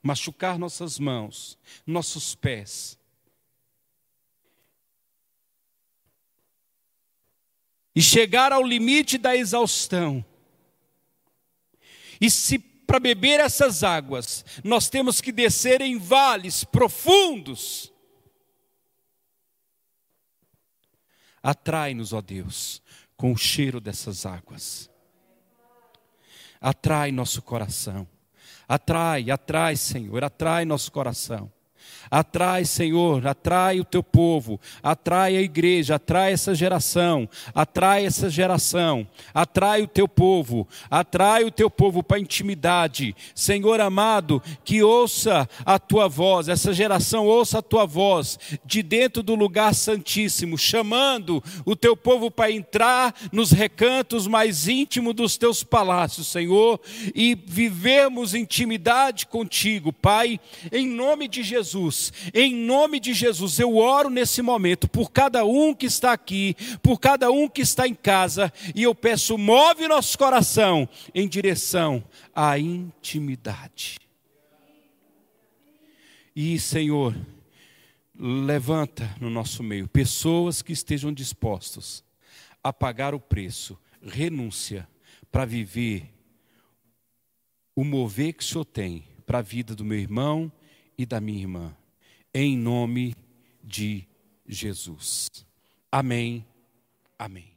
[SPEAKER 1] machucar nossas mãos, nossos pés, e chegar ao limite da exaustão. E se para beber essas águas nós temos que descer em vales profundos, atrai-nos, ó Deus, com o cheiro dessas águas. Atrai nosso coração. Atrai, atrai, Senhor, atrai nosso coração. Atrai, Senhor, atrai o teu povo, atrai a igreja, atrai essa geração, atrai essa geração, atrai o teu povo, atrai o teu povo para a intimidade. Senhor amado, que ouça a tua voz, essa geração ouça a tua voz de dentro do lugar santíssimo, chamando o teu povo para entrar nos recantos mais íntimos dos teus palácios, Senhor, e vivermos intimidade contigo, Pai, em nome de Jesus. Em nome de Jesus, eu oro nesse momento por cada um que está aqui, por cada um que está em casa, e eu peço, move nosso coração em direção à intimidade. E, Senhor, levanta no nosso meio pessoas que estejam dispostos a pagar o preço, renúncia, para viver o mover que o Senhor tem para a vida do meu irmão e da minha irmã em nome de Jesus. Amém. Amém.